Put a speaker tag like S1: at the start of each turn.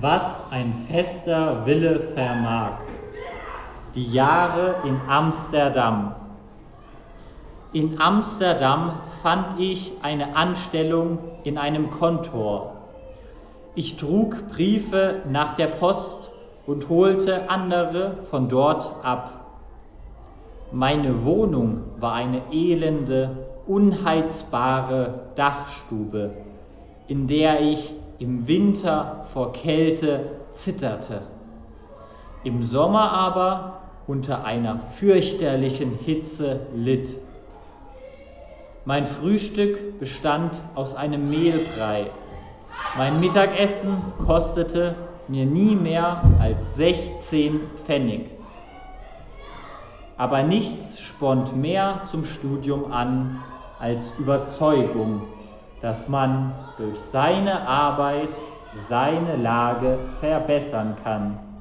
S1: was ein fester Wille vermag. Die Jahre in Amsterdam. In Amsterdam fand ich eine Anstellung in einem Kontor. Ich trug Briefe nach der Post und holte andere von dort ab. Meine Wohnung war eine elende, unheizbare Dachstube, in der ich im Winter vor Kälte zitterte, im Sommer aber unter einer fürchterlichen Hitze litt. Mein Frühstück bestand aus einem Mehlbrei. Mein Mittagessen kostete mir nie mehr als 16 Pfennig. Aber nichts spornt mehr zum Studium an als Überzeugung dass man durch seine Arbeit seine Lage verbessern kann.